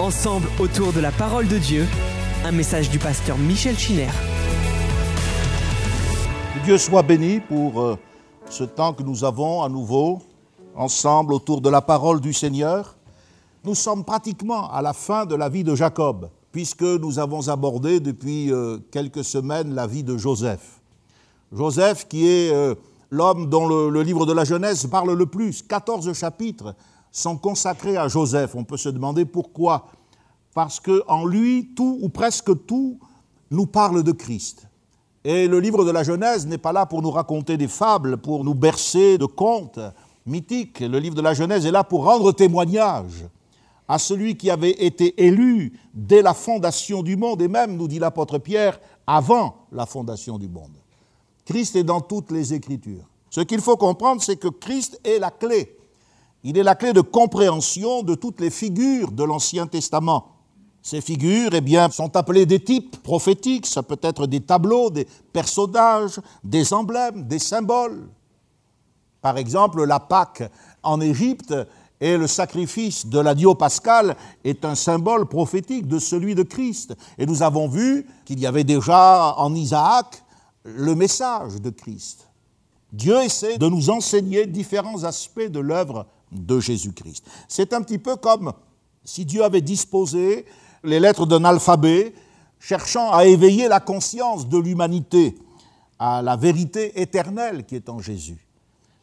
Ensemble autour de la parole de Dieu, un message du pasteur Michel. Que Dieu soit béni pour euh, ce temps que nous avons à nouveau ensemble autour de la parole du Seigneur. Nous sommes pratiquement à la fin de la vie de Jacob, puisque nous avons abordé depuis euh, quelques semaines la vie de Joseph. Joseph qui est euh, l'homme dont le livre de la Genèse parle le plus. 14 chapitres sont consacrés à Joseph. On peut se demander pourquoi. Parce qu'en lui, tout ou presque tout nous parle de Christ. Et le livre de la Genèse n'est pas là pour nous raconter des fables, pour nous bercer de contes mythiques. Le livre de la Genèse est là pour rendre témoignage à celui qui avait été élu dès la fondation du monde, et même, nous dit l'apôtre Pierre, avant la fondation du monde. Christ est dans toutes les Écritures. Ce qu'il faut comprendre, c'est que Christ est la clé. Il est la clé de compréhension de toutes les figures de l'Ancien Testament. Ces figures, eh bien, sont appelées des types prophétiques. Ça peut être des tableaux, des personnages, des emblèmes, des symboles. Par exemple, la Pâque en Égypte et le sacrifice de l'agneau pascal est un symbole prophétique de celui de Christ. Et nous avons vu qu'il y avait déjà en Isaac le message de Christ. Dieu essaie de nous enseigner différents aspects de l'œuvre de Jésus-Christ. C'est un petit peu comme si Dieu avait disposé les lettres d'un alphabet cherchant à éveiller la conscience de l'humanité à la vérité éternelle qui est en Jésus.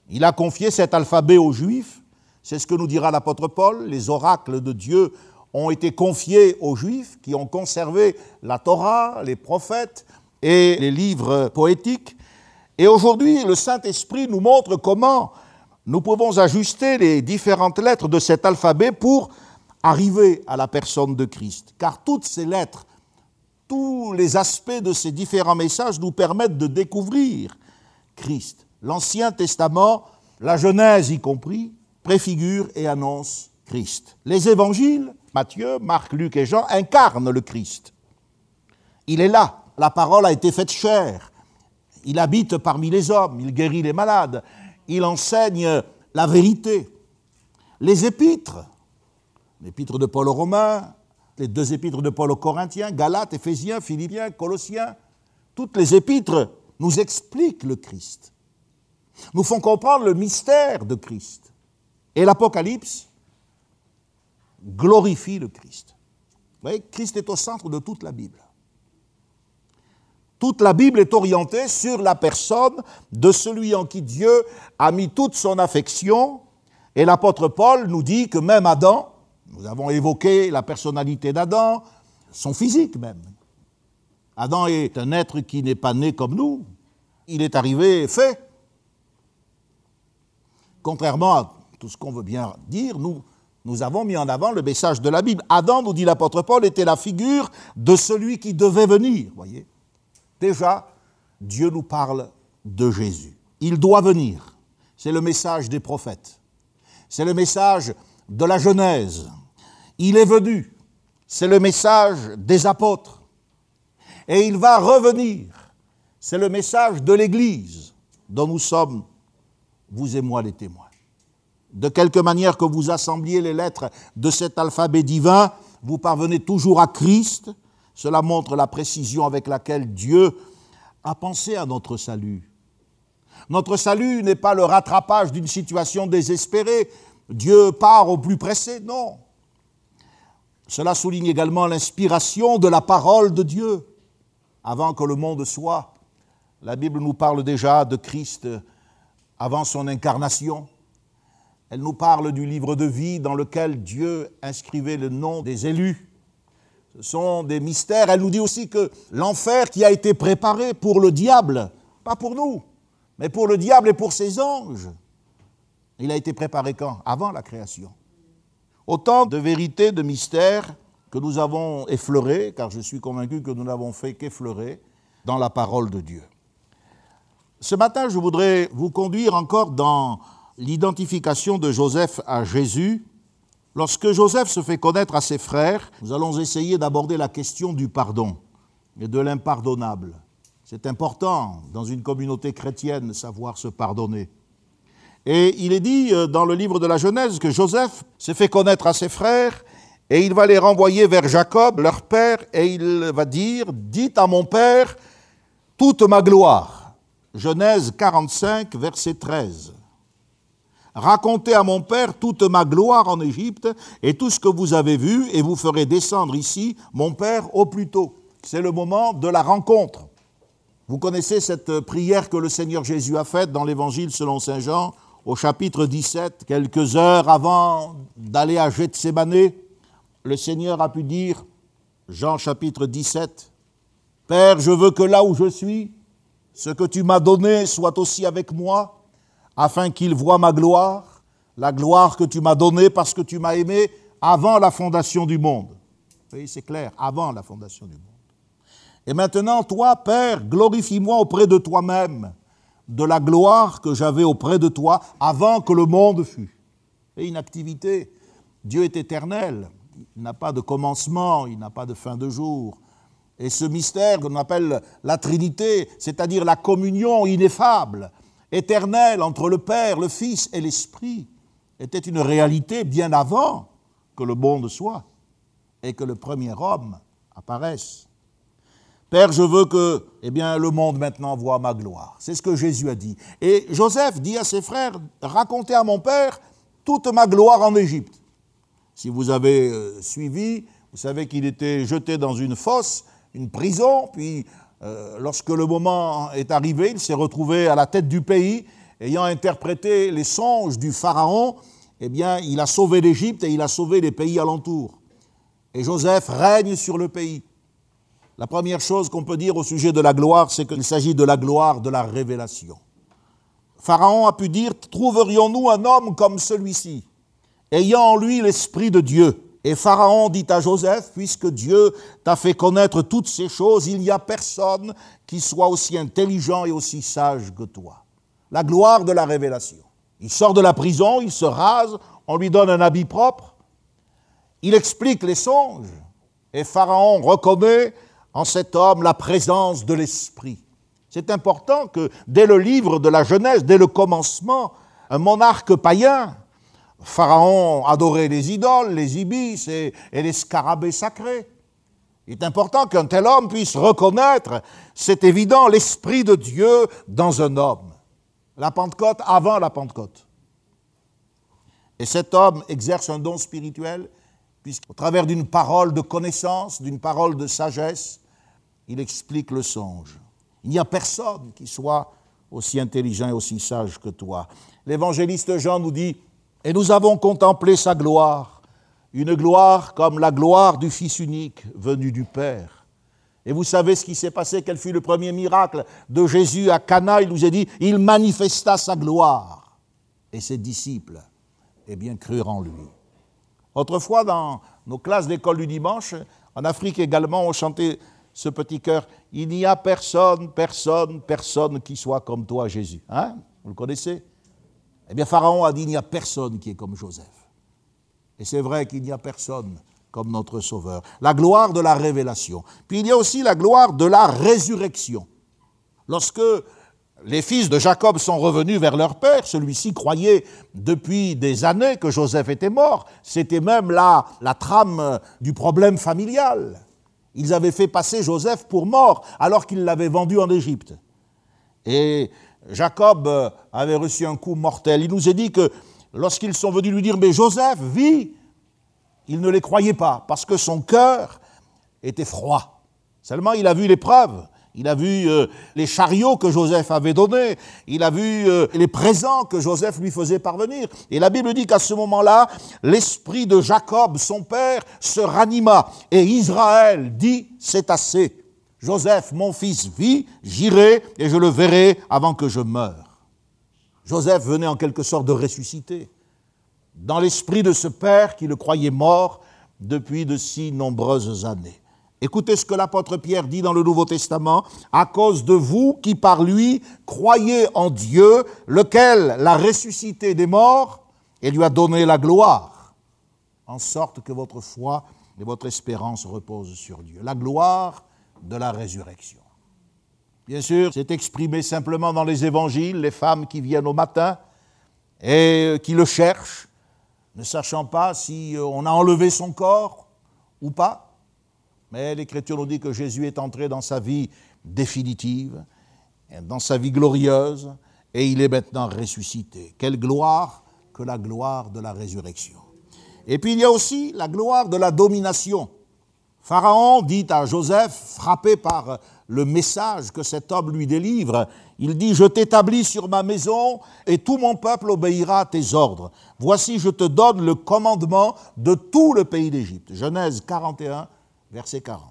Il a confié cet alphabet aux Juifs, c'est ce que nous dira l'apôtre Paul, les oracles de Dieu ont été confiés aux Juifs qui ont conservé la Torah, les prophètes et les livres poétiques. Et aujourd'hui, le Saint-Esprit nous montre comment nous pouvons ajuster les différentes lettres de cet alphabet pour arriver à la personne de Christ. Car toutes ces lettres, tous les aspects de ces différents messages nous permettent de découvrir Christ. L'Ancien Testament, la Genèse y compris, préfigure et annonce Christ. Les évangiles, Matthieu, Marc, Luc et Jean, incarnent le Christ. Il est là, la parole a été faite chair, il habite parmi les hommes, il guérit les malades, il enseigne la vérité. Les épîtres, l'épître de Paul aux Romains, les deux épîtres de Paul aux Corinthiens, Galates, Éphésiens, Philippiens, Colossiens, toutes les épîtres nous expliquent le Christ, nous font comprendre le mystère de Christ. Et l'Apocalypse glorifie le Christ. Vous voyez, Christ est au centre de toute la Bible. Toute la Bible est orientée sur la personne de celui en qui Dieu a mis toute son affection. Et l'apôtre Paul nous dit que même Adam, nous avons évoqué la personnalité d'Adam, son physique même. Adam est un être qui n'est pas né comme nous, il est arrivé fait. Contrairement à tout ce qu'on veut bien dire, nous, avons mis en avant le message de la Bible. Adam, nous dit l'apôtre Paul, était la figure de celui qui devait venir, voyez. Déjà, Dieu nous parle de Jésus. Il doit venir. C'est le message des prophètes. C'est le message de la Genèse. Il est venu. C'est le message des apôtres. Et il va revenir. C'est le message de l'Église dont nous sommes, vous et moi, les témoins. De quelque manière que vous assembliez les lettres de cet alphabet divin, vous parvenez toujours à Christ, cela montre la précision avec laquelle Dieu a pensé à notre salut. Notre salut n'est pas le rattrapage d'une situation désespérée. Dieu part au plus pressé, non. Cela souligne également l'inspiration de la parole de Dieu avant que le monde soit. La Bible nous parle déjà de Christ avant son incarnation. Elle nous parle du livre de vie dans lequel Dieu inscrivait le nom des élus sont des mystères. Elle nous dit aussi que l'enfer qui a été préparé pour le diable, pas pour nous, mais pour le diable et pour ses anges, il a été préparé quand? Avant la création. Autant de vérités, de mystères que nous avons effleurés, car je suis convaincu que nous n'avons fait qu'effleurer dans la parole de Dieu. Ce matin, je voudrais vous conduire encore dans l'identification de Joseph à Jésus Lorsque Joseph se fait connaître à ses frères, nous allons essayer d'aborder la question du pardon et de l'impardonnable. C'est important dans une communauté chrétienne savoir se pardonner. Et il est dit euh, dans le livre de la Genèse que Joseph s'est fait connaître à ses frères et il va les renvoyer vers Jacob, leur père, et il va dire, dites à mon père toute ma gloire. Genèse 45, verset 13. Racontez à mon père toute ma gloire en Égypte et tout ce que vous avez vu, et vous ferez descendre ici mon père au plus tôt. C'est le moment de la rencontre. Vous connaissez cette prière que le Seigneur Jésus a faite dans l'Évangile selon Saint Jean au chapitre 17, quelques heures avant d'aller à Gethsemane. Le Seigneur a pu dire, Jean chapitre 17, Père, je veux que là où je suis, ce que tu m'as donné soit aussi avec moi, afin qu'il voie ma gloire, la gloire que tu m'as donnée parce que tu m'as aimé avant la fondation du monde. Oui, c'est clair, avant la fondation du monde. Et maintenant, toi, Père, glorifie-moi auprès de toi-même de la gloire que j'avais auprès de toi avant que le monde fût. Et une. Dieu est éternel. Il n'a pas de commencement, il n'a pas de fin de jour. Et ce mystère qu'on appelle la Trinité, c'est-à-dire la communion ineffable, éternelle entre le Père, le Fils et l'Esprit, était une réalité bien avant que le monde soit et que le premier homme apparaisse. Père, je veux que eh bien, le monde maintenant voit ma gloire. C'est ce que Jésus a dit. Et Joseph dit à ses frères, racontez à mon Père toute ma gloire en Égypte. Si vous avez euh, suivi, vous savez qu'il était jeté dans une fosse, une prison, puis euh, lorsque le moment est arrivé, il s'est retrouvé à la tête du pays, ayant interprété les songes du Pharaon, eh bien, il a sauvé l'Égypte et il a sauvé les pays alentours. Et Joseph règne sur le pays. La première chose qu'on peut dire au sujet de la gloire, c'est qu'il s'agit de la gloire de la révélation. Pharaon a pu dire, trouverions-nous un homme comme celui-ci, ayant en lui l'Esprit de Dieu? Et Pharaon dit à Joseph, puisque Dieu t'a fait connaître toutes ces choses, il n'y a personne qui soit aussi intelligent et aussi sage que toi. La gloire de la révélation. Il sort de la prison, il se rase, on lui donne un habit propre, il explique les songes, et Pharaon reconnaît en cet homme la présence de l'Esprit. C'est important que dès le livre de la Genèse, dès le commencement, un monarque païen, Pharaon adorait les idoles, les ibis et, les scarabées sacrés. Il est important qu'un tel homme puisse reconnaître, c'est évident, l'Esprit de Dieu dans un homme. La Pentecôte avant la Pentecôte. Et cet homme exerce un don spirituel puisqu'au travers d'une parole de connaissance, d'une parole de sagesse, il explique le songe. Il n'y a personne qui soit aussi intelligent et aussi sage que toi. L'évangéliste Jean nous dit, et nous avons contemplé sa gloire, une gloire comme la gloire du Fils unique venu du Père. Et vous savez ce qui s'est passé, quel fut le premier miracle de Jésus à Cana, il nous a dit, il manifesta sa gloire. Et ses disciples, eh bien, crurent en lui. Autrefois, dans nos classes d'école du dimanche, en Afrique également, on chantait ce petit cœur Il n'y a personne, personne, personne qui soit comme toi, Jésus. Hein? Vous le connaissez? Eh bien, Pharaon a dit Il n'y a personne qui est comme Joseph. Et c'est vrai qu'il n'y a personne comme notre Sauveur. La gloire de la révélation. Puis il y a aussi la gloire de la résurrection. Lorsque les fils de Jacob sont revenus vers leur père. Celui-ci croyait depuis des années que Joseph était mort. C'était même là la trame du problème familial. Ils avaient fait passer Joseph pour mort alors qu'ils l'avaient vendu en Égypte. Et Jacob avait reçu un coup mortel. Il nous est dit que lorsqu'ils sont venus lui dire Mais Joseph vit, il ne les croyait pas parce que son cœur était froid. Seulement il a vu l'épreuve il a vu euh, les chariots que Joseph avait donnés. Il a vu euh, les présents que Joseph lui faisait parvenir. Et la Bible dit qu'à ce moment-là, l'esprit de Jacob, son père, se ranima. Et Israël dit, c'est assez. Joseph, mon fils, vit, j'irai et je le verrai avant que je meure. Joseph venait en quelque sorte de ressusciter dans l'esprit de ce père qui le croyait mort depuis de si nombreuses années. Écoutez ce que l'apôtre Pierre dit dans le Nouveau Testament, à cause de vous qui par lui croyez en Dieu, lequel l'a ressuscité des morts et lui a donné la gloire, en sorte que votre foi et votre espérance reposent sur Dieu. La gloire de la résurrection. Bien sûr, c'est exprimé simplement dans les évangiles, les femmes qui viennent au matin, et qui le cherche, ne sachant pas si euh, on a enlevé son corps ou pas. Mais l'Écriture nous dit que Jésus est entré dans sa vie définitive, dans sa vie glorieuse, et il est maintenant ressuscité. Quelle gloire que la gloire de la résurrection. Et puis il y a aussi la gloire de la domination. Pharaon dit à Joseph, frappé par le message que cet homme lui délivre, il dit, je t'établis sur ma maison et tout mon peuple obéira à tes ordres. Voici, je te donne le commandement de tout le pays d'Égypte. Genèse 41, verset 40.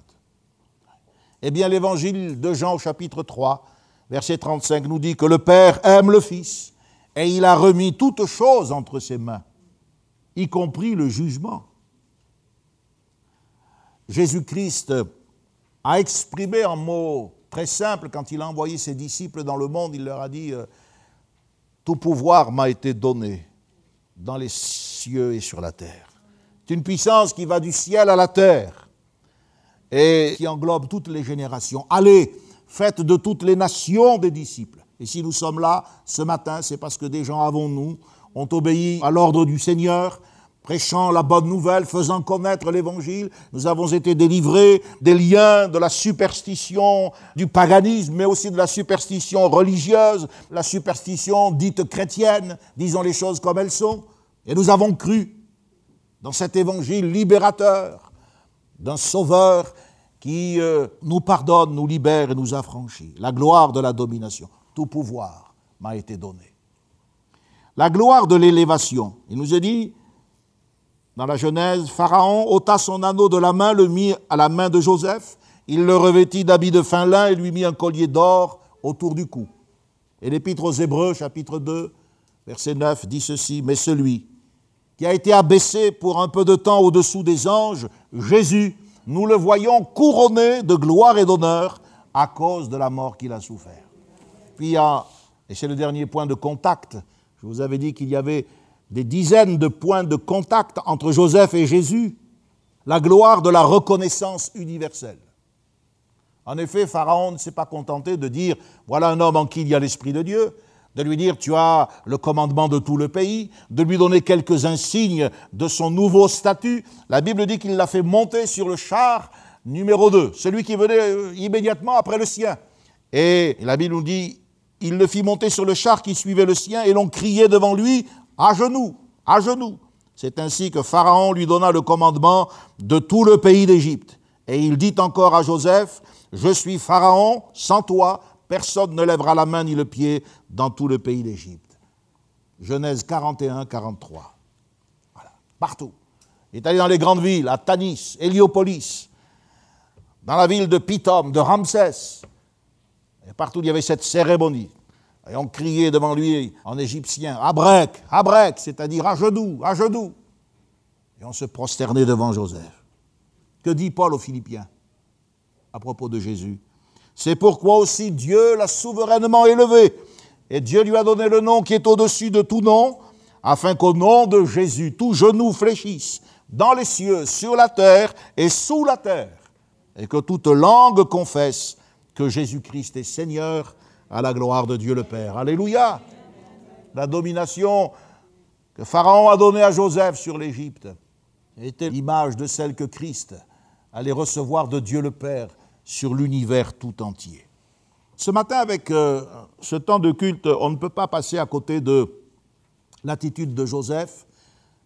Eh bien, l'évangile de Jean chapitre 3, verset 35 nous dit que le Père aime le Fils et il a remis toutes choses entre ses mains, y compris le jugement. Jésus-Christ a exprimé en mots très simples quand il a envoyé ses disciples dans le monde, il leur a dit, euh, tout pouvoir m'a été donné dans les cieux et sur la terre. C'est une puissance qui va du ciel à la terre et qui englobe toutes les générations. Allez, faites de toutes les nations des disciples. Et si nous sommes là ce matin, c'est parce que des gens avant nous ont obéi à l'ordre du Seigneur, prêchant la bonne nouvelle, faisant connaître l'Évangile. Nous avons été délivrés des liens de la superstition, du paganisme, mais aussi de la superstition religieuse, la superstition dite chrétienne, disons les choses comme elles sont. Et nous avons cru dans cet Évangile libérateur d'un Sauveur qui euh, nous pardonne, nous libère et nous affranchit. La gloire de la domination, tout pouvoir m'a été donné. La gloire de l'élévation. Il nous est dit dans la Genèse, Pharaon ôta son anneau de la main, le mit à la main de Joseph, il le revêtit d'habits de fin lin et lui mit un collier d'or autour du cou. Et l'Épître aux Hébreux, chapitre 2, verset 9, dit ceci, mais celui qui a été abaissé pour un peu de temps au-dessous des anges, Jésus, nous le voyons couronné de gloire et d'honneur à cause de la mort qu'il a souffert. Puis il y a, et c'est le dernier point de contact, je vous avais dit qu'il y avait des dizaines de points de contact entre Joseph et Jésus, la gloire de la reconnaissance universelle. En effet, Pharaon ne s'est pas contenté de dire, voilà un homme en qui il y a l'Esprit de Dieu, de lui dire tu as le commandement de tout le pays, de lui donner quelques insignes de son nouveau statut. La Bible dit qu'il l'a fait monter sur le char numéro 2, celui qui venait euh, immédiatement après le sien. Et la Bible nous dit, il le fit monter sur le char qui suivait le sien et l'on criait devant lui, à genoux, à genoux. C'est ainsi que Pharaon lui donna le commandement de tout le pays d'Égypte. Et il dit encore à Joseph, je suis Pharaon, sans toi, personne ne lèvera la main ni le pied dans tout le pays d'Égypte. Genèse 41, 43. Voilà, partout. Il est allé dans les grandes villes, à Tanis, Héliopolis, dans la ville de Pithom, de Ramsès. Partout il y avait cette cérémonie. Et on criait devant lui en égyptien, Abrek, Abrek, c'est-à-dire à genoux, à genoux. Et on se prosternait devant Joseph. Que dit Paul aux Philippiens à propos de Jésus? C'est pourquoi aussi Dieu l'a souverainement élevé. Et Dieu lui a donné le nom qui est au-dessus de tout nom, afin qu'au nom de Jésus, tout genou fléchisse, dans les cieux, sur la terre et sous la terre, et que toute langue confesse que Jésus-Christ est Seigneur à la gloire de Dieu le Père. Alléluia. La domination que Pharaon a donnée à Joseph sur l'Égypte était l'image de celle que Christ allait recevoir de Dieu le Père sur l'univers tout entier. Ce matin, avec euh, ce temps de culte, on ne peut pas passer à côté de l'attitude de Joseph.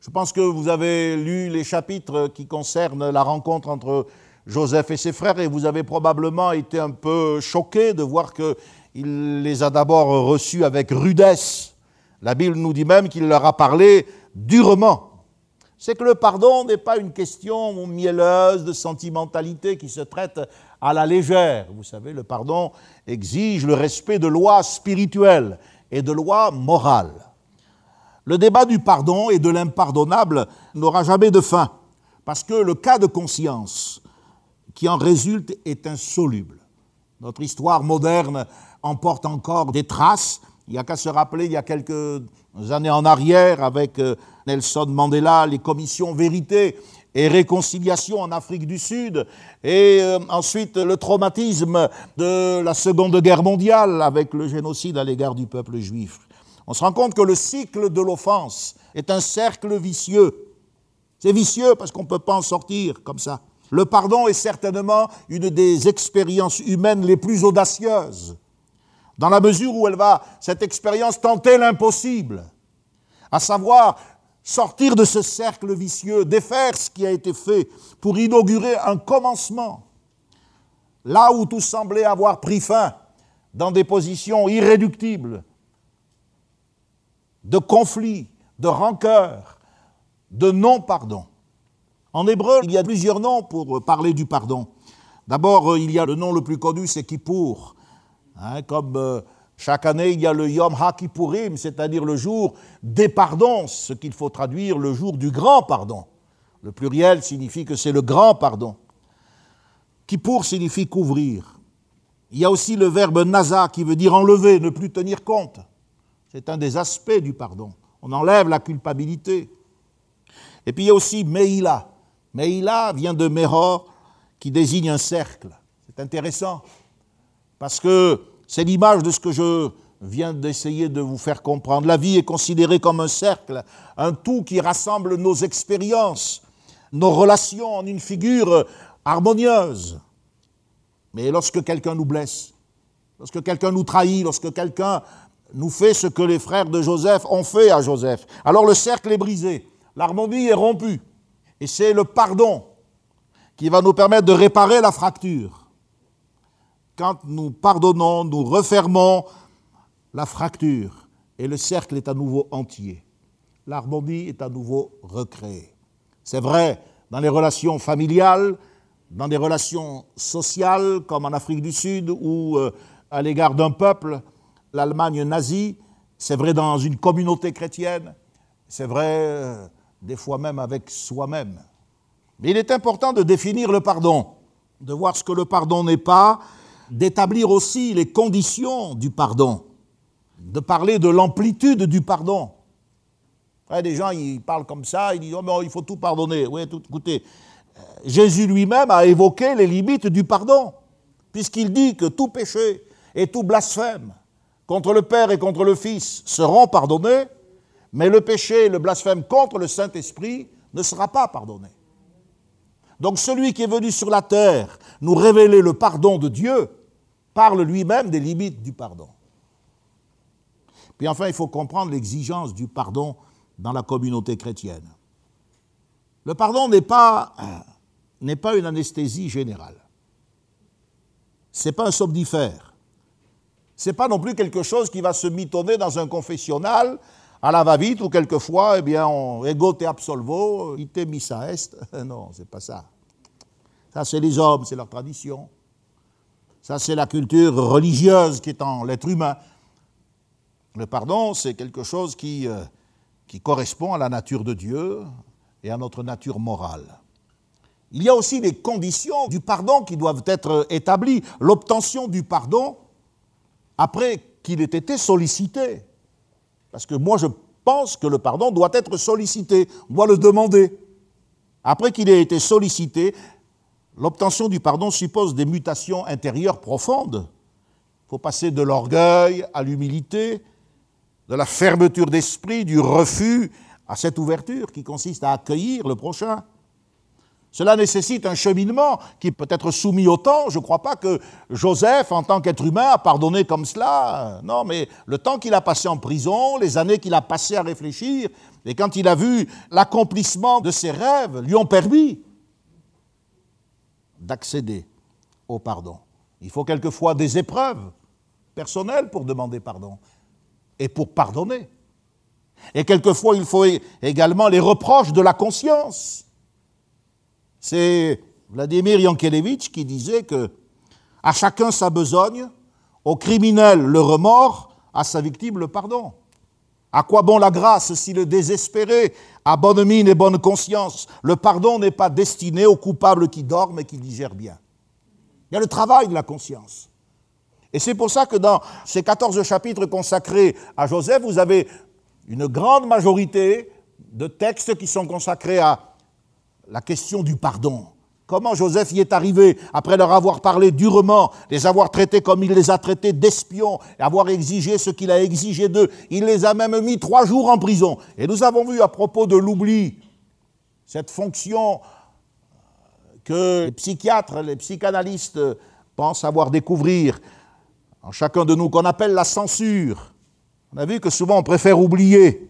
Je pense que vous avez lu les chapitres qui concernent la rencontre entre Joseph et ses frères et vous avez probablement été un peu choqué de voir qu'il les a d'abord reçus avec rudesse. La Bible nous dit même qu'il leur a parlé durement c'est que le pardon n'est pas une question mielleuse de sentimentalité qui se traite à la légère. Vous savez, le pardon exige le respect de lois spirituelles et de lois morales. Le débat du pardon et de l'impardonnable n'aura jamais de fin, parce que le cas de conscience qui en résulte est insoluble. Notre histoire moderne en porte encore des traces. Il n'y a qu'à se rappeler, il y a quelques années en arrière, avec euh, Nelson Mandela, les commissions vérité et réconciliation en Afrique du Sud, et euh, ensuite le traumatisme de la Seconde Guerre mondiale avec le génocide à l'égard du peuple juif. on se rend compte que le cycle de l'offense est un cercle vicieux. C'est vicieux parce qu'on ne peut pas en sortir comme ça. Le pardon est certainement une des expériences humaines les plus audacieuses, dans la mesure où elle va, cette expérience, tenter l'impossible, à savoir sortir de ce cercle vicieux, défaire ce qui a été fait pour inaugurer un commencement. Là où tout semblait avoir pris fin, dans des positions irréductibles, de conflit, de rancœur, de non-pardon. En hébreu, il y a plusieurs noms pour parler du pardon. D'abord, il y a le nom le plus connu, c'est Kippour. Hein, comme euh, chaque année, il y a le Yom HaKippurim, c'est-à-dire le jour des pardons, ce qu'il faut traduire le jour du grand pardon. Le pluriel signifie que c'est le grand pardon. Kippour signifie couvrir. Il y a aussi le verbe naza qui veut dire enlever, ne plus tenir compte. C'est un des aspects du pardon. On enlève la culpabilité. Et puis il y a aussi Meïla. Meïla vient de Meror, qui désigne un cercle. C'est intéressant, parce que c'est l'image de ce que je viens d'essayer de vous faire comprendre. La vie est considérée comme un cercle, un tout qui rassemble nos expériences, nos relations en une figure harmonieuse. Mais lorsque quelqu'un nous blesse, lorsque quelqu'un nous trahit, lorsque quelqu'un nous fait ce que les frères de Joseph ont fait à Joseph, alors le cercle est brisé, l'harmonie est rompue. Et c'est le pardon qui va nous permettre de réparer la fracture. Quand nous pardonnons, nous refermons la fracture et le cercle est à nouveau entier. L'harmonie est à nouveau recréée. C'est vrai dans les relations familiales, dans des relations sociales comme en Afrique du Sud ou euh, à l'égard d'un peuple, l'Allemagne nazie, c'est vrai dans une communauté chrétienne, c'est vrai euh, des fois même avec soi-même. Mais il est important de définir le pardon, de voir ce que le pardon n'est pas, d'établir aussi les conditions du pardon, de parler de l'amplitude du pardon. des gens, ils parlent comme ça, ils disent oh, il faut tout pardonner. Oui, écoutez, Jésus lui-même a évoqué les limites du pardon, puisqu'il dit que tout péché et tout blasphème contre le Père et contre le Fils seront pardonnés, mais le péché et le blasphème contre le Saint-Esprit ne sera pas pardonné. Donc celui qui est venu sur la terre nous révéler le pardon de Dieu parle lui-même des limites du pardon. Puis enfin, il faut comprendre l'exigence du pardon dans la communauté chrétienne. Le pardon n'est pas, n'est pas une anesthésie générale. Ce n'est pas un somnifère. Ce n'est pas non plus quelque chose qui va se mitonner dans un confessionnal à la va-vite ou quelquefois, eh bien, ego te absolvo, ite missa est. Non, c'est pas ça. Ça, c'est les hommes, c'est leur tradition. Ça, c'est la culture religieuse qui est en l'être humain. Le pardon, c'est quelque chose qui, euh, qui correspond à la nature de Dieu, et à notre nature morale. Il y a aussi les conditions du pardon qui doivent être établies. L'obtention du pardon après qu'il ait été sollicité. Parce que moi, je pense que le pardon doit être sollicité, on doit le demander. Après qu'il ait été sollicité, l'obtention du pardon suppose des mutations intérieures profondes. Il faut passer de l'orgueil à l'humilité, de la fermeture d'esprit, du refus à cette ouverture qui consiste à accueillir le prochain. Cela nécessite un cheminement qui peut être soumis au temps. Je ne crois pas que Joseph, en tant qu'être humain, a pardonné comme cela. Non, mais le temps qu'il a passé en prison, les années qu'il a passées à réfléchir, et quand il a vu l'accomplissement de ses rêves, lui ont permis d'accéder au pardon. Il faut quelquefois des épreuves personnelles pour demander pardon et pour pardonner. Et quelquefois, il faut également les reproches de la conscience. C'est Vladimir Yankelevitch qui disait que à chacun sa besogne, au criminel le remords, à sa victime le pardon. À quoi bon la grâce si le désespéré a bonne mine et bonne conscience? Le pardon n'est pas destiné aux coupables qui dorment et qui digèrent bien. Il y a le travail de la conscience. Et c'est pour ça que dans ces 14 chapitres consacrés à Joseph, vous avez une grande majorité de textes qui sont consacrés à la question du pardon. Comment Joseph y est arrivé, après leur avoir parlé durement, les avoir traités comme il les a traités d'espions, avoir exigé ce qu'il a exigé d'eux. Il les a même mis trois jours en prison. Et nous avons vu à propos de l'oubli, cette fonction que les psychiatres, les psychanalystes pensent avoir découvrir en chacun de nous, qu'on appelle la censure. On a vu que souvent on préfère oublier.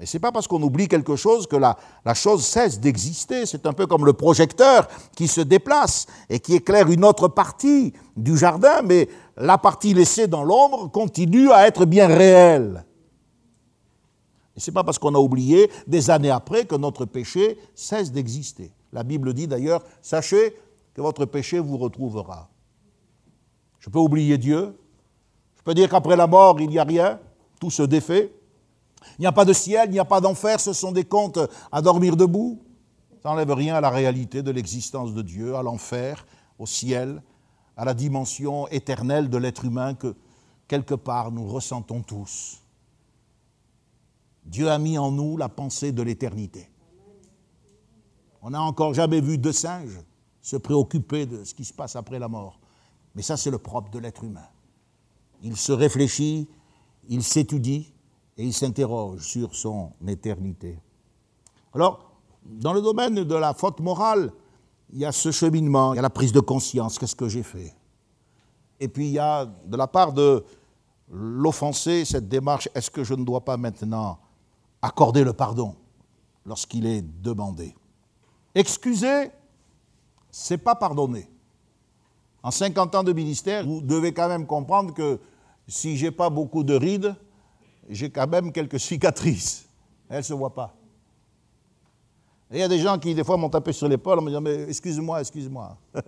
Mais ce n'est pas parce qu'on oublie quelque chose que la, la chose cesse d'exister. C'est un peu comme le projecteur qui se déplace et qui éclaire une autre partie du jardin, mais la partie laissée dans l'ombre continue à être bien réelle. Et ce n'est pas parce qu'on a oublié des années après que notre péché cesse d'exister. La Bible dit d'ailleurs, sachez que votre péché vous retrouvera. Je peux oublier Dieu. Je peux dire qu'après la mort, il n'y a rien. Tout se défait. Il n'y a pas de ciel, il n'y a pas d'enfer. Ce sont des contes à dormir debout. Ça n'enlève rien à la réalité de l'existence de Dieu, à l'enfer, au ciel, à la dimension éternelle de l'être humain que, quelque part, nous ressentons tous. Dieu a mis en nous la pensée de l'éternité. On n'a encore jamais vu deux singes se préoccuper de ce qui se passe après la mort. Mais ça, c'est le propre de l'être humain. Il se réfléchit, il s'étudie et il s'interroge sur son éternité. Alors, dans le domaine de la faute morale, il y a ce cheminement, il y a la prise de conscience, qu'est-ce que j'ai fait? Et puis il y a de la part de l'offensé cette démarche, est-ce que je ne dois pas maintenant accorder le pardon lorsqu'il est demandé? Excuser, c'est pas pardonner. En 50 ans de ministère, vous devez quand même comprendre que si j'ai pas beaucoup de rides, j'ai quand même quelques cicatrices. Elles ne se voient pas. Et il y a des gens qui, des fois, m'ont tapé sur l'épaule en me disant Mais excuse-moi, excuse-moi.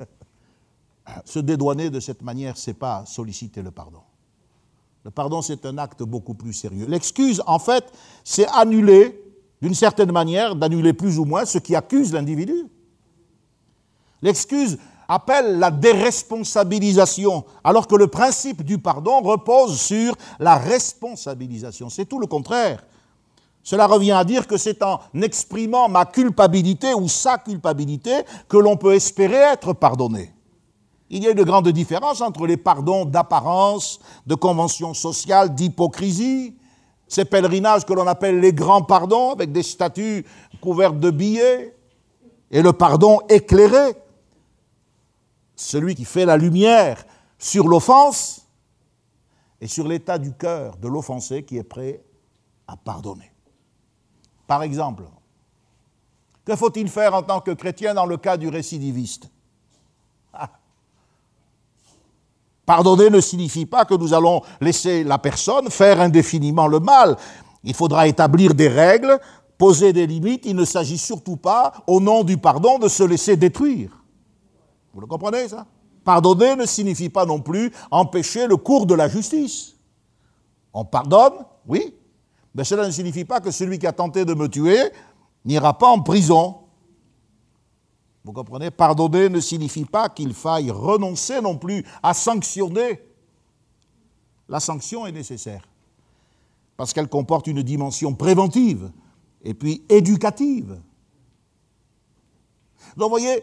se dédouaner de cette manière, ce n'est pas solliciter le pardon. Le pardon, c'est un acte beaucoup plus sérieux. L'excuse, en fait, c'est annuler, d'une certaine manière, d'annuler plus ou moins ce qui accuse l'individu. L'excuse, appelle la déresponsabilisation, alors que le principe du pardon repose sur la responsabilisation. C'est tout le contraire. Cela revient à dire que c'est en exprimant ma culpabilité ou sa culpabilité que l'on peut espérer être pardonné. Il y a une grande différence entre les pardons d'apparence, de convention sociale, d'hypocrisie, ces pèlerinages que l'on appelle les grands pardons, avec des statues couvertes de billets, et le pardon éclairé, celui qui fait la lumière sur l'offense et sur l'état du cœur de l'offensé qui est prêt à pardonner. Par exemple, que faut-il faire en tant que chrétien dans le cas du récidiviste ah. Pardonner ne signifie pas que nous allons laisser la personne faire indéfiniment le mal. Il faudra établir des règles, poser des limites. Il ne s'agit surtout pas, au nom du pardon, de se laisser détruire. Vous le comprenez, ça? Pardonner ne signifie pas non plus empêcher le cours de la justice. On pardonne, oui, mais cela ne signifie pas que celui qui a tenté de me tuer n'ira pas en prison. Vous comprenez? Pardonner ne signifie pas qu'il faille renoncer non plus à sanctionner. La sanction est nécessaire parce qu'elle comporte une dimension préventive et puis éducative. Donc, vous voyez,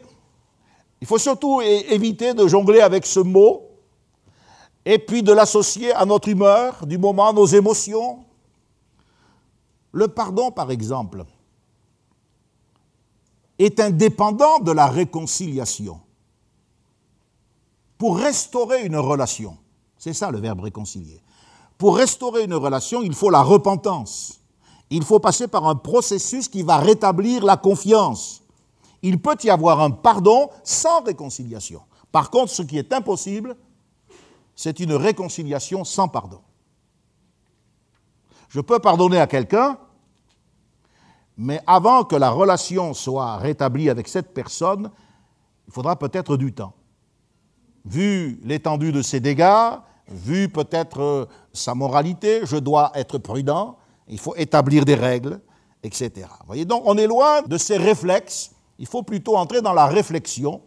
il faut surtout éviter de jongler avec ce mot et puis de l'associer à notre humeur du moment, nos émotions. Le pardon, par exemple, est indépendant de la réconciliation. Pour restaurer une relation, c'est ça le verbe réconcilier. Pour restaurer une relation, il faut la repentance. Il faut passer par un processus qui va rétablir la confiance il peut y avoir un pardon sans réconciliation. Par contre, ce qui est impossible, c'est une réconciliation sans pardon. Je peux pardonner à quelqu'un, mais avant que la relation soit rétablie avec cette personne, il faudra peut-être du temps. Vu l'étendue de ses dégâts, vu peut-être euh, sa moralité, je dois être prudent, il faut établir des règles, etc. voyez, donc on est loin de ces réflexes il faut plutôt entrer dans la réflexion,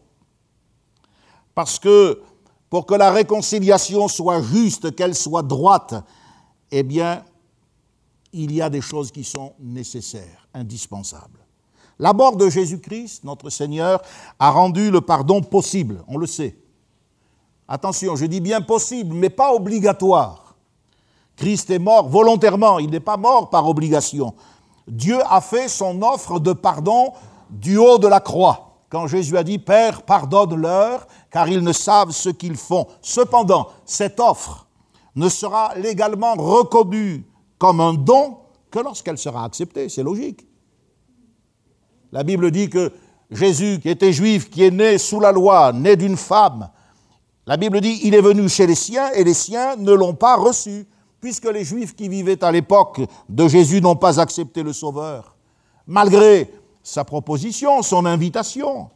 parce que pour que la réconciliation soit juste, qu'elle soit droite, eh bien, il y a des choses qui sont nécessaires, indispensables. La mort de Jésus-Christ, notre Seigneur, a rendu le pardon possible, on le sait. Attention, je dis bien possible, mais pas obligatoire. Christ est mort volontairement, il n'est pas mort par obligation. Dieu a fait son offre de pardon du haut de la croix. Quand Jésus a dit, Père, pardonne-leur, car ils ne savent ce qu'ils font. Cependant, cette offre ne sera légalement reconnue comme un don que lorsqu'elle sera acceptée. C'est logique. La Bible dit que Jésus, qui était juif, qui est né sous la loi, né d'une femme, la Bible dit, il est venu chez les siens et les siens ne l'ont pas reçu, puisque les juifs qui vivaient à l'époque de Jésus n'ont pas accepté le Sauveur. Malgré sa proposition, son invitation,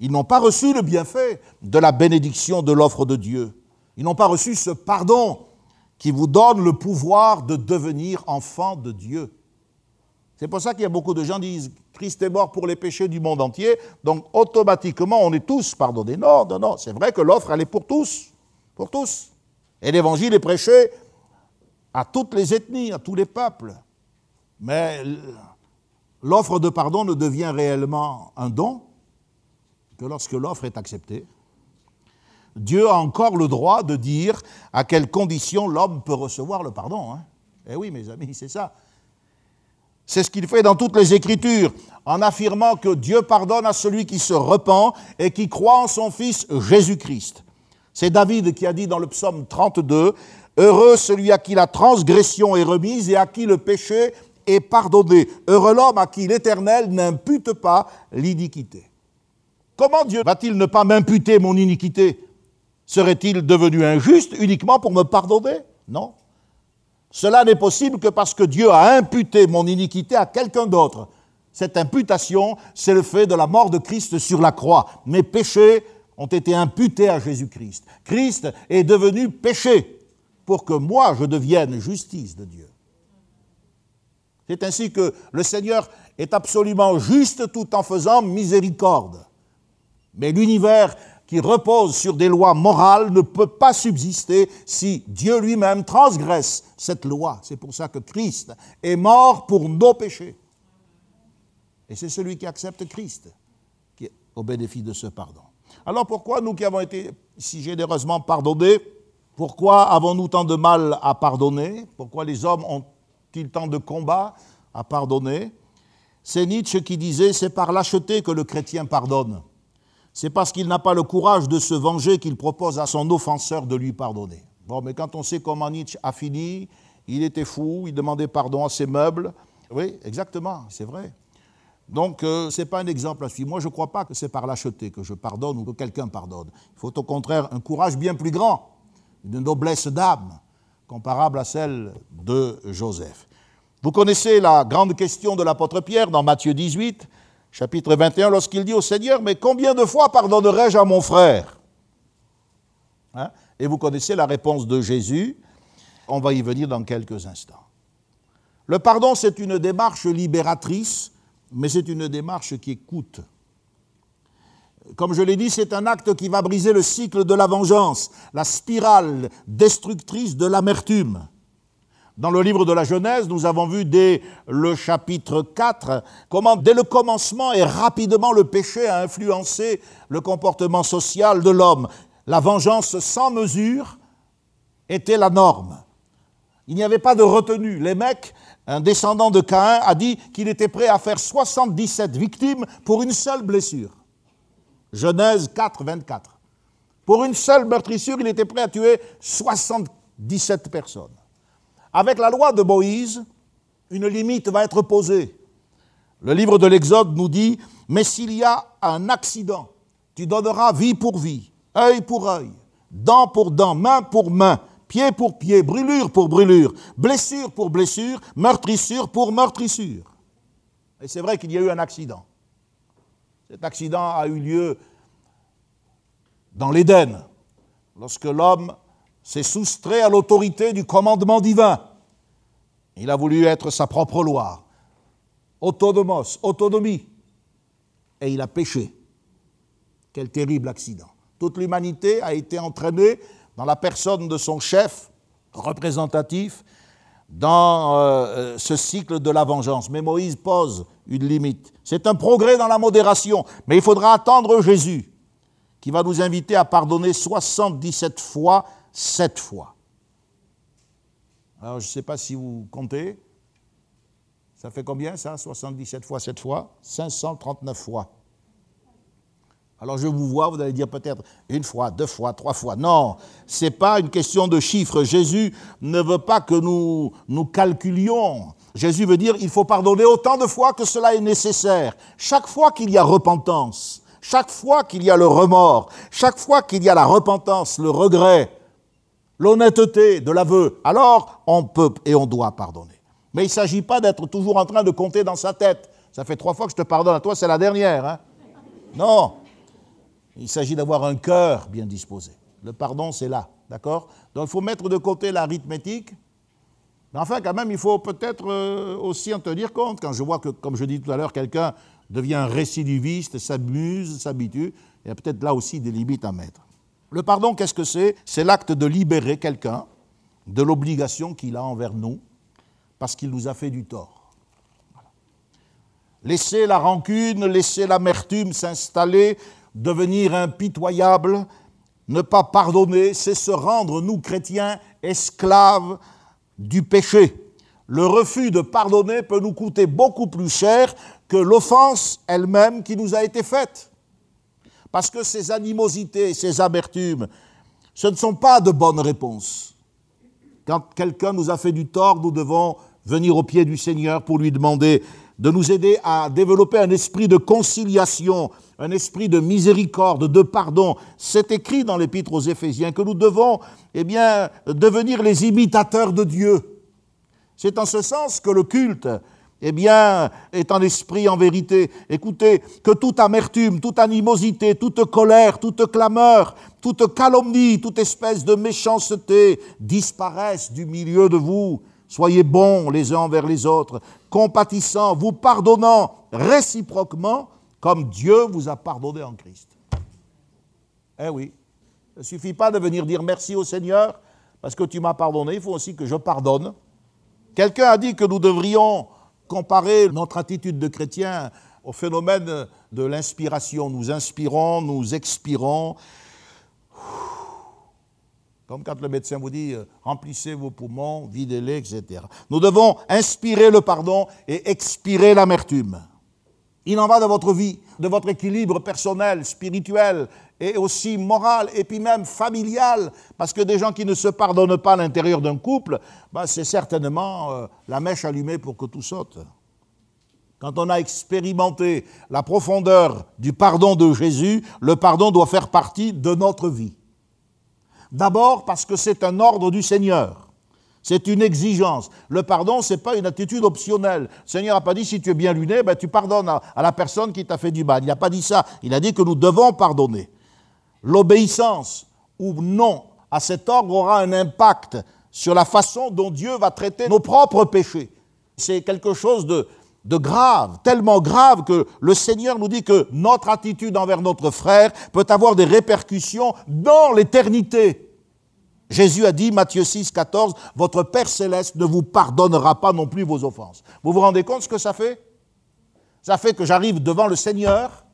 ils n'ont pas reçu le bienfait de la bénédiction de l'offre de Dieu. Ils n'ont pas reçu ce pardon qui vous donne le pouvoir de devenir enfant de Dieu. C'est pour ça qu'il y a beaucoup de gens qui disent Christ est mort pour les péchés du monde entier, donc automatiquement on est tous pardonnés. Non, non, non, c'est vrai que l'offre elle est pour tous, pour tous. Et l'évangile est prêché à toutes les ethnies, à tous les peuples. Mais l'offre de pardon ne devient réellement un don que lorsque l'offre est acceptée. Dieu a encore le droit de dire à quelles conditions l'homme peut recevoir le pardon. Hein. Eh oui, mes amis, c'est ça. C'est ce qu'il fait dans toutes les Écritures, en affirmant que Dieu pardonne à celui qui se repent et qui croit en son Fils Jésus-Christ. C'est David qui a dit dans le psaume 32, Heureux celui à qui la transgression est remise et à qui le péché est pardonné. Heureux l'homme à qui l'Éternel n'impute pas l'iniquité. Comment Dieu va-t-il ne pas m'imputer mon iniquité? Serait-il devenu injuste uniquement pour me pardonner? Non. Cela n'est possible que parce que Dieu a imputé mon iniquité à quelqu'un d'autre. Cette imputation, c'est le fait de la mort de Christ sur la croix. Mes péchés ont été imputés à Jésus-Christ. Christ est devenu péché pour que moi je devienne justice de Dieu. C'est ainsi que le Seigneur est absolument juste tout en faisant miséricorde. Mais l'univers qui repose sur des lois morales ne peut pas subsister si Dieu lui-même transgresse cette loi. C'est pour ça que Christ est mort pour nos péchés. Et c'est celui qui accepte Christ qui est au bénéfice de ce pardon. Alors pourquoi nous qui avons été si généreusement pardonnés, pourquoi avons-nous tant de mal à pardonner? Pourquoi les hommes ont-ils tant de combats à pardonner? C'est Nietzsche qui disait, c'est par lâcheté que le chrétien pardonne c'est parce qu'il n'a pas le courage de se venger qu'il propose à son offenseur de lui pardonner. Bon, mais quand on sait comment Nietzsche a fini, il était fou, il demandait pardon à ses meubles. Oui, exactement, c'est vrai. Donc, euh, ce n'est pas un exemple à suivre. Moi, je ne crois pas que c'est par lâcheté que je pardonne ou que quelqu'un pardonne. Il faut au contraire un courage bien plus grand, une noblesse d'âme comparable à celle de Joseph. Vous connaissez la grande question de l'apôtre Pierre dans Matthieu 18 chapitre 21, lorsqu'il dit au Seigneur, mais combien de fois pardonnerai-je à mon frère? Hein? Et vous connaissez la réponse de Jésus, on va y venir dans quelques instants. Le pardon, c'est une démarche libératrice, mais c'est une démarche qui coûte. Comme je l'ai dit, c'est un acte qui va briser le cycle de la vengeance, la spirale destructrice de l'amertume. Dans le livre de la Genèse, nous avons vu dès le chapitre 4 comment, dès le commencement et rapidement, le péché a influencé le comportement social de l'homme. La vengeance sans mesure était la norme. Il n'y avait pas de retenue. Les un descendant de Caïn, a dit qu'il était prêt à faire 77 victimes pour une seule blessure. Genèse 4, 24. Pour une seule meurtrissure, il était prêt à tuer 77 personnes. Avec la loi de Moïse, une limite va être posée. Le livre de l'Exode nous dit, mais s'il y a un accident, tu donneras vie pour vie, œil pour œil, dent pour dent, main pour main, pied pour pied, brûlure pour brûlure, blessure pour blessure, meurtrissure pour meurtrissure. Et c'est vrai qu'il y a eu un accident. Cet accident a eu lieu dans l'Éden, lorsque l'homme s'est soustrait à l'autorité du commandement divin. Il a voulu être sa propre loi. Autonomos, autonomie. Et il a péché. Quel terrible accident. Toute l'humanité a été entraînée dans la personne de son chef représentatif dans euh, ce cycle de la vengeance. Mais Moïse pose une limite. C'est un progrès dans la modération, mais il faudra attendre Jésus, qui va nous inviter à pardonner 77 fois, 7 fois. Alors je ne sais pas si vous comptez. Ça fait combien ça? 77 fois 7 fois? 539 fois. Alors je vous vois, vous allez dire peut-être une fois, deux fois, trois fois. Non, ce n'est pas une question de chiffres. Jésus ne veut pas que nous nous calculions. Jésus veut dire il faut pardonner autant de fois que cela est nécessaire. Chaque fois qu'il y a repentance, chaque fois qu'il y a le remords, chaque fois qu'il y a la repentance, le regret, l'honnêteté de l'aveu, alors on peut et on doit pardonner. Mais il ne s'agit pas d'être toujours en train de compter dans sa tête. Ça fait trois fois que je te pardonne à toi, c'est la dernière. Hein non, il s'agit d'avoir un cœur bien disposé. Le pardon, c'est là, d'accord? Donc il faut mettre de côté l'arithmétique. Mais enfin, quand même, il faut peut-être euh, aussi en tenir compte. Quand je vois que, comme je dis tout à l'heure, quelqu'un devient récidiviste, s'amuse, s'habitue, il y a peut-être là aussi des limites à mettre. Le pardon, qu'est-ce que c'est? C'est l'acte de libérer quelqu'un de l'obligation qu'il a envers nous parce qu'il nous a fait du tort. Laisser la rancune, laisser l'amertume s'installer, devenir impitoyable, ne pas pardonner, c'est se rendre, nous chrétiens, esclaves du péché. Le refus de pardonner peut nous coûter beaucoup plus cher que l'offense elle-même qui nous a été faite. Parce que ces animosités, ces amertumes, ce ne sont pas de bonnes réponses. Quand quelqu'un nous a fait du tort, nous devons venir au pied du Seigneur pour lui demander de nous aider à développer un esprit de conciliation, un esprit de miséricorde, de pardon. C'est écrit dans l'épître aux Éphésiens que nous devons eh bien, devenir les imitateurs de Dieu. C'est en ce sens que le culte eh bien, est en esprit en vérité. Écoutez, que toute amertume, toute animosité, toute colère, toute clameur, toute calomnie, toute espèce de méchanceté disparaissent du milieu de vous Soyez bons les uns envers les autres, compatissants, vous pardonnant réciproquement comme Dieu vous a pardonné en Christ. Eh oui, il ne suffit pas de venir dire merci au Seigneur parce que tu m'as pardonné, il faut aussi que je pardonne. Quelqu'un a dit que nous devrions comparer notre attitude de chrétien au phénomène de l'inspiration. Nous inspirons, nous expirons. Comme quand le médecin vous dit euh, remplissez vos poumons, videz-les, etc. Nous devons inspirer le pardon et expirer l'amertume. Il en va de votre vie, de votre équilibre personnel, spirituel et aussi moral et puis même familial, parce que des gens qui ne se pardonnent pas à l'intérieur d'un couple, ben, c'est certainement euh, la mèche allumée pour que tout saute. Quand on a expérimenté la profondeur du pardon de Jésus, le pardon doit faire partie de notre vie. D'abord parce que c'est un ordre du Seigneur. C'est une exigence. Le pardon, ce n'est pas une attitude optionnelle. Le Seigneur n'a pas dit si tu es bien luné, ben, tu pardonnes à, la personne qui t'a fait du mal. Il n'a pas dit ça. Il a dit que nous devons pardonner. L'obéissance ou non à cet ordre aura un impact sur la façon dont Dieu va traiter nos propres péchés. C'est quelque chose de, de grave, tellement grave que le Seigneur nous dit que notre attitude envers notre frère peut avoir des répercussions dans l'éternité. Jésus a dit, Matthieu 6, 14, Votre Père céleste ne vous pardonnera pas non plus vos offenses. Vous vous rendez compte ce que ça fait? Ça fait que j'arrive devant le Seigneur.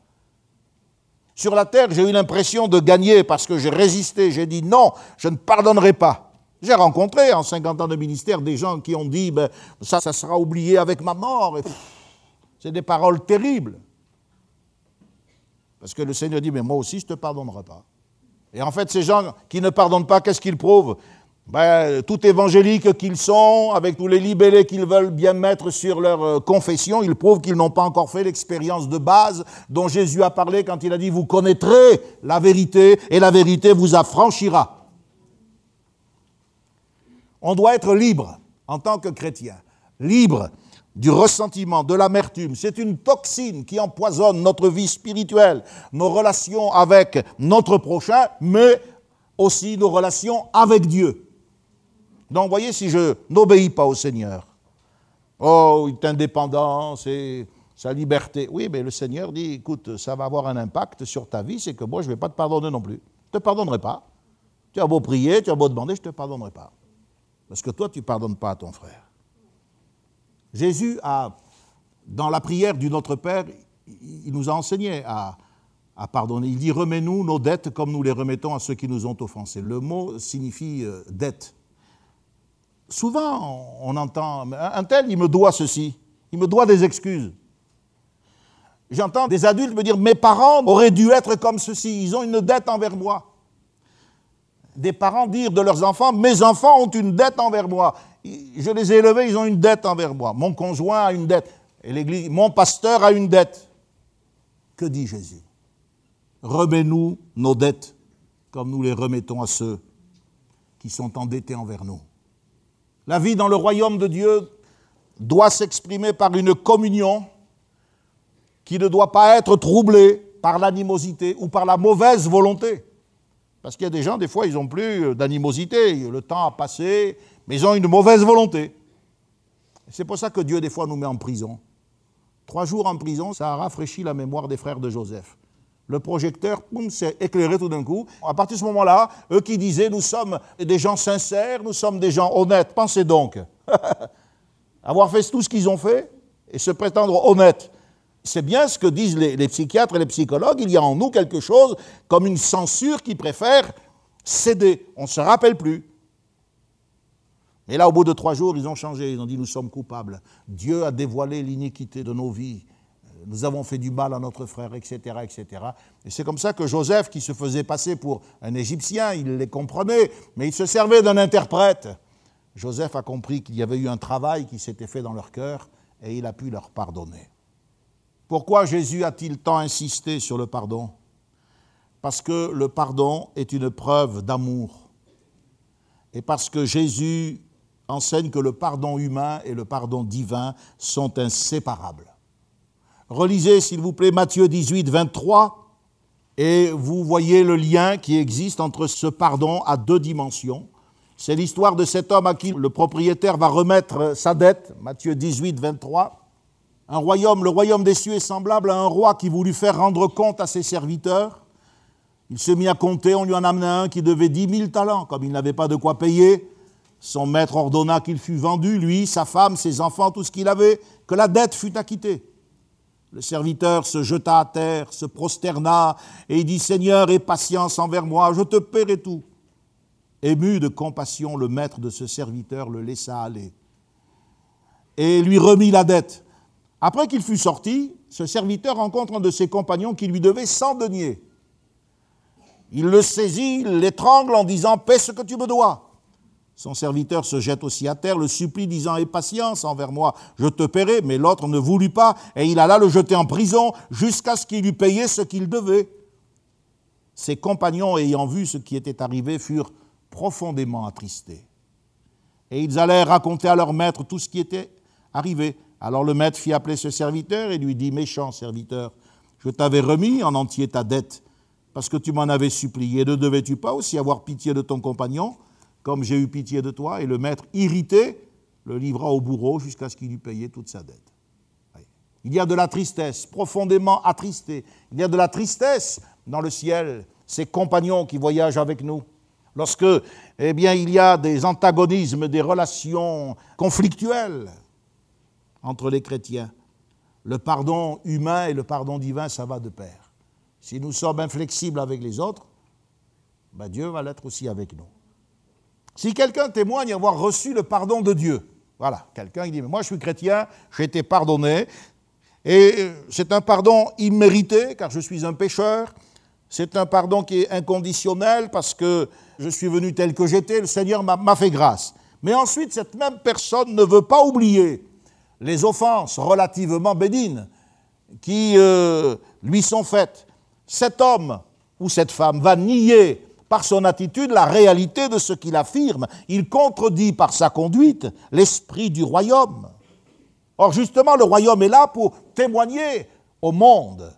Sur la terre, j'ai eu l'impression de gagner parce que j'ai résisté. J'ai dit non, je ne pardonnerai pas. J'ai rencontré en 50 ans de ministère des gens qui ont dit ben, ça, ça sera oublié avec ma mort. C'est des paroles terribles. Parce que le Seigneur dit mais moi aussi je ne te pardonnerai pas. Et en fait, ces gens qui ne pardonnent pas, qu'est-ce qu'ils prouvent? Ben, Tout évangélique qu'ils sont, avec tous les libellés qu'ils veulent bien mettre sur leur euh, confession, ils prouvent qu'ils n'ont pas encore fait l'expérience de base dont Jésus a parlé quand il a dit Vous connaîtrez la vérité et la vérité vous affranchira. On doit être libre en tant que chrétien, libre du ressentiment, de l'amertume. C'est une toxine qui empoisonne notre vie spirituelle, nos relations avec notre prochain, mais aussi nos relations avec Dieu. Donc, voyez, si je n'obéis pas au Seigneur, oh, il est indépendant, c'est sa liberté. Oui, mais le Seigneur dit, écoute, ça va avoir un impact sur ta vie, c'est que moi, je ne vais pas te pardonner non plus. Je ne te pardonnerai pas. Tu as beau prier, tu as beau demander, je ne te pardonnerai pas. Parce que toi, tu ne pardonnes pas à ton frère. Jésus a, dans la prière du Notre Père, il nous a enseigné à, pardonner. Il dit Remets-nous nos dettes comme nous les remettons à ceux qui nous ont offensés. Le mot signifie euh, dette. Souvent, on entend Un tel, il me doit ceci, il me doit des excuses. J'entends des adultes me dire Mes parents auraient dû être comme ceci, ils ont une dette envers moi. Des parents dire de leurs enfants Mes enfants ont une dette envers moi. Je les ai élevés, ils ont une dette envers moi. Mon conjoint a une dette. Et mon pasteur a une dette. Que dit Jésus? Remets-nous nos dettes comme nous les remettons à ceux qui sont endettés envers nous. La vie dans le royaume de Dieu doit s'exprimer par une communion qui ne doit pas être troublée par l'animosité ou par la mauvaise volonté. Parce qu'il y a des gens, des fois, ils n'ont plus d'animosité, le temps a passé, mais ils ont une mauvaise volonté. C'est pour ça que Dieu, des fois, nous met en prison. Trois jours en prison, ça a rafraîchi la mémoire des frères de Joseph le projecteur s'est éclairé tout d'un coup. À partir de ce moment-là, eux qui disaient nous sommes des gens sincères, nous sommes des gens honnêtes, pensez donc. Avoir fait tout ce qu'ils ont fait et se prétendre honnêtes. C'est bien ce que disent les, psychiatres et les psychologues. Il y a en nous quelque chose comme une censure qui préfère céder. On ne se rappelle plus. Mais là, au bout de trois jours, ils ont changé. Ils ont dit nous sommes coupables. Dieu a dévoilé l'iniquité de nos vies nous avons fait du mal à notre frère, etc. etc. Et c'est comme ça que Joseph, qui se faisait passer pour un Égyptien, il les comprenait, mais il se servait d'un interprète. Joseph a compris qu'il y avait eu un travail qui s'était fait dans leur cœur et il a pu leur pardonner. Pourquoi Jésus a-t-il tant insisté sur le pardon? Parce que le pardon est une preuve d'amour. Et parce que Jésus enseigne que le pardon humain et le pardon divin sont inséparables. Relisez, s'il vous plaît, Matthieu 18, 23, et vous voyez le lien qui existe entre ce pardon à deux dimensions. C'est l'histoire de cet homme à qui le propriétaire va remettre sa dette, Matthieu 18, 23. Un royaume, le royaume des cieux est semblable à un roi qui voulut faire rendre compte à ses serviteurs. Il se mit à compter, on lui en amena un qui devait dix mille talents. Comme il n'avait pas de quoi payer, son maître ordonna qu'il fût vendu, lui, sa femme, ses enfants, tout ce qu'il avait, que la dette fût acquittée. Le serviteur se jeta à terre, se prosterna et dit Seigneur, aie patience envers moi, je te paierai tout. Ému de compassion, le maître de ce serviteur le laissa aller et lui remit la dette. Après qu'il fut sorti, ce serviteur rencontre un de ses compagnons qui lui devait cent deniers. Il le saisit, l'étrangle en disant Paie ce que tu me dois. Son serviteur se jette aussi à terre, le supplie, disant Aie patience envers moi, je te paierai. Mais l'autre ne voulut pas, et il alla le jeter en prison jusqu'à ce qu'il eût payé ce qu'il devait. Ses compagnons, ayant vu ce qui était arrivé, furent profondément attristés. Et ils allèrent raconter à leur maître tout ce qui était arrivé. Alors le maître fit appeler ce serviteur et lui dit Méchant serviteur, je t'avais remis en entier ta dette, parce que tu m'en avais supplié. Ne devais-tu pas aussi avoir pitié de ton compagnon comme j'ai eu pitié de toi, et le maître, irrité, le livra au bourreau jusqu'à ce qu'il eût payé toute sa dette. Il y a de la tristesse, profondément attristé. Il y a de la tristesse dans le ciel, ces compagnons qui voyagent avec nous. Lorsque, eh bien, il y a des antagonismes, des relations conflictuelles entre les chrétiens, le pardon humain et le pardon divin, ça va de pair. Si nous sommes inflexibles avec les autres, ben Dieu va l'être aussi avec nous. Si quelqu'un témoigne avoir reçu le pardon de Dieu, voilà, quelqu'un dit, mais moi je suis chrétien, j'ai été pardonné, et euh, c'est un pardon immérité, car je suis un pécheur, c'est un pardon qui est inconditionnel, parce que je suis venu tel que j'étais, le Seigneur m'a fait grâce. Mais ensuite, cette même personne ne veut pas oublier les offenses relativement bénines qui euh, lui sont faites. Cet homme ou cette femme va nier par son attitude la réalité de ce qu'il affirme. Il contredit par sa conduite l'esprit du royaume. Or justement, le royaume est là pour témoigner au monde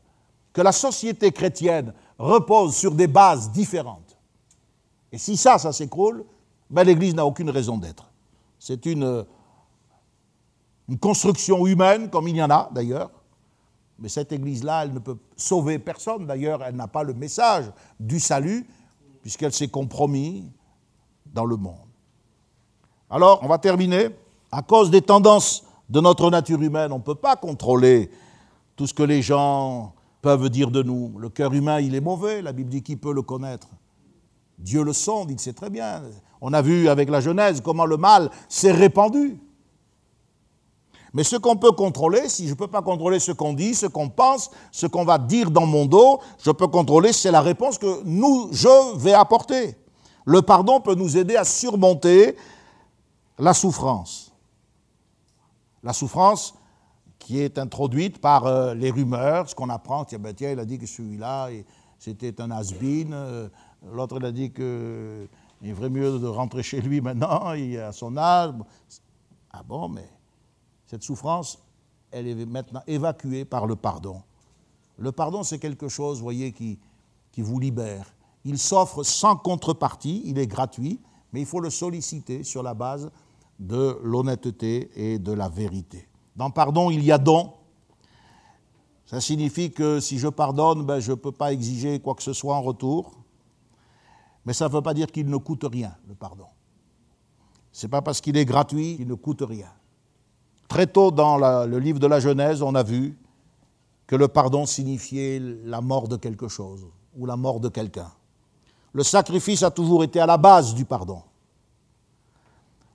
que la société chrétienne repose sur des bases différentes. Et si ça, ça s'écroule, ben l'Église n'a aucune raison d'être. C'est une, une construction humaine, comme il y en a d'ailleurs, mais cette Église-là, elle ne peut sauver personne. D'ailleurs, elle n'a pas le message du salut puisqu'elle s'est compromise dans le monde. Alors, on va terminer. À cause des tendances de notre nature humaine. On ne peut pas contrôler tout ce que les gens peuvent dire de nous. Le cœur humain, il est mauvais. La Bible dit qui peut le connaître? Dieu le sonde, il sait très bien. On a vu avec la Genèse comment le mal s'est répandu. Mais ce qu'on peut contrôler, si je ne peux pas contrôler ce qu'on dit, ce qu'on pense, ce qu'on va dire dans mon dos, je peux contrôler, c'est la réponse que nous, je vais apporter. Le pardon peut nous aider à surmonter la souffrance. La souffrance qui est introduite par euh, les rumeurs, ce qu'on apprend, tiens, ben, tiens, il a dit que celui-là, c'était un has-been, euh, l'autre, il a dit qu'il ferait mieux de rentrer chez lui maintenant, il a son âge. Ah bon, mais cette souffrance, elle est maintenant évacuée par le pardon. Le pardon, c'est quelque chose, voyez, qui, vous libère. Il s'offre sans contrepartie, il est gratuit, mais il faut le solliciter sur la base de l'honnêteté et de la vérité. Dans pardon, il y a don. Ça signifie que si je pardonne, ben, je ne peux pas exiger quoi que ce soit en retour. Mais ça ne veut pas dire qu'il ne coûte rien, le pardon. Ce n'est pas parce qu'il est gratuit qu'il ne coûte rien. Très tôt dans le livre de la Genèse, on a vu que le pardon signifiait la mort de quelque chose ou la mort de quelqu'un. Le sacrifice a toujours été à la base du pardon.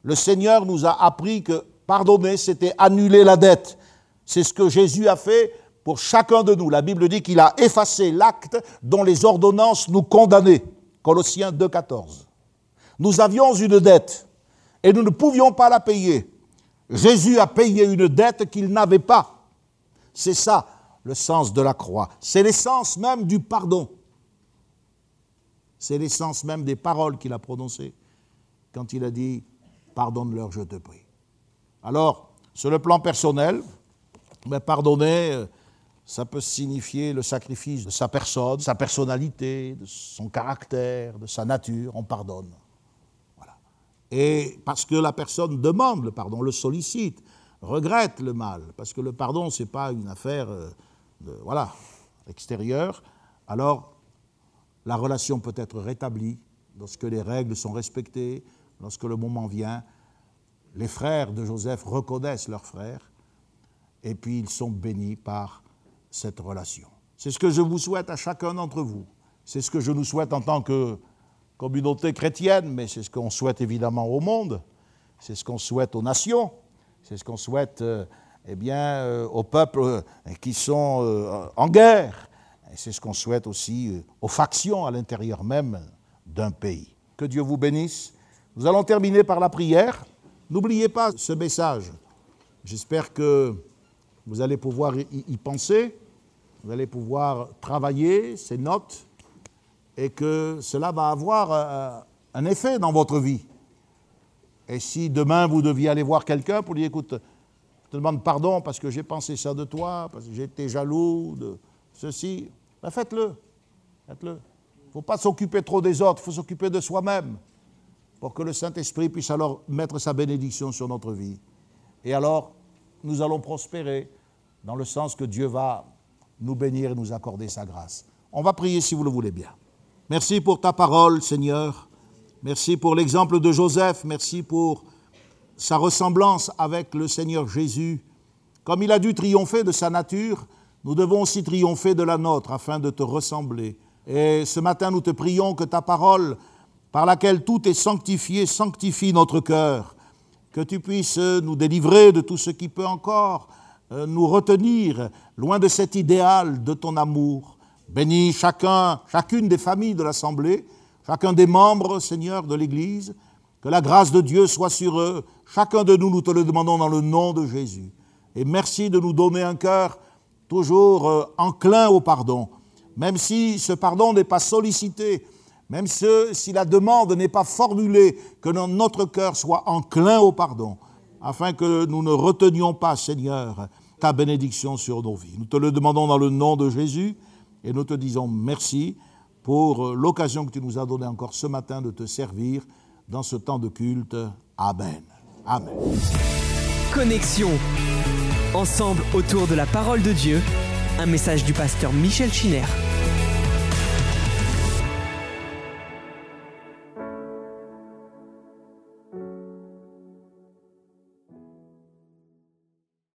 Le Seigneur nous a appris que pardonner, c'était annuler la dette. C'est ce que Jésus a fait pour chacun de nous. La Bible dit qu'il a effacé l'acte dont les ordonnances nous condamnaient. Colossiens 2,14. Nous avions une dette et nous ne pouvions pas la payer. Jésus a payé une dette qu'il n'avait pas. C'est ça le sens de la croix. C'est l'essence même du pardon. C'est l'essence même des paroles qu'il a prononcées quand il a dit Pardonne-leur, je te prie. Alors, sur le plan personnel, mais pardonner, euh, ça peut signifier le sacrifice de sa personne, de sa personnalité, de son caractère, de sa nature. On pardonne. Et parce que la personne demande le pardon, le sollicite, regrette le mal, parce que le pardon, ce n'est pas une affaire euh, voilà, extérieure, alors la relation peut être rétablie lorsque les règles sont respectées, lorsque le moment vient. Les frères de Joseph reconnaissent leurs frères, et puis ils sont bénis par cette relation. C'est ce que je vous souhaite à chacun d'entre vous. C'est ce que je nous souhaite en tant que communauté chrétienne, mais c'est ce qu'on souhaite évidemment au monde, c'est ce qu'on souhaite aux nations, c'est ce qu'on souhaite euh, eh bien, euh, aux peuples euh, qui sont en guerre, c'est ce qu'on souhaite aussi aux factions à l'intérieur même d'un pays. Que Dieu vous bénisse. Nous allons terminer par la prière. N'oubliez pas ce message. J'espère que vous allez pouvoir y penser, vous allez pouvoir travailler ces notes et que cela va avoir euh, un effet dans votre vie. Et si demain vous deviez aller voir quelqu'un pour lui dire, écoute, je te demande pardon parce que j'ai pensé ça de toi, parce que j'étais jaloux de ceci, ben faites-le. Faites-le. Il ne faut pas s'occuper trop des autres, il faut s'occuper de soi-même pour que le Saint-Esprit puisse alors mettre sa bénédiction sur notre vie. Et alors, nous allons prospérer dans le sens que Dieu va nous bénir et nous accorder sa grâce. On va prier si vous le voulez bien. Merci pour ta parole, Seigneur. Merci pour l'exemple de Joseph. Merci pour sa ressemblance avec le Seigneur Jésus. Comme il a dû triompher de sa nature, nous devons aussi triompher de la nôtre afin de te ressembler. Et ce matin, nous te prions que ta parole, par laquelle tout est sanctifié, sanctifie notre cœur, que tu puisses nous délivrer de tout ce qui peut encore euh, nous retenir loin de cet idéal de ton amour. Bénis chacun, chacune des familles de l'Assemblée, chacun des membres, Seigneur, de l'Église. Que la grâce de Dieu soit sur eux. Chacun de nous, nous te le demandons dans le nom de Jésus. Et merci de nous donner un cœur toujours euh, enclin au pardon. Même si ce pardon n'est pas sollicité, même si la demande n'est pas formulée, que notre cœur soit enclin au pardon, afin que nous ne retenions pas, Seigneur, ta bénédiction sur nos vies. Nous te le demandons dans le nom de Jésus. Et nous te disons merci pour euh, l'occasion que tu nous as donnée encore ce matin de te servir dans ce temps de culte. Amen. Amen. Connexion. Ensemble autour de la parole de Dieu. Un message du pasteur Michel Chiner.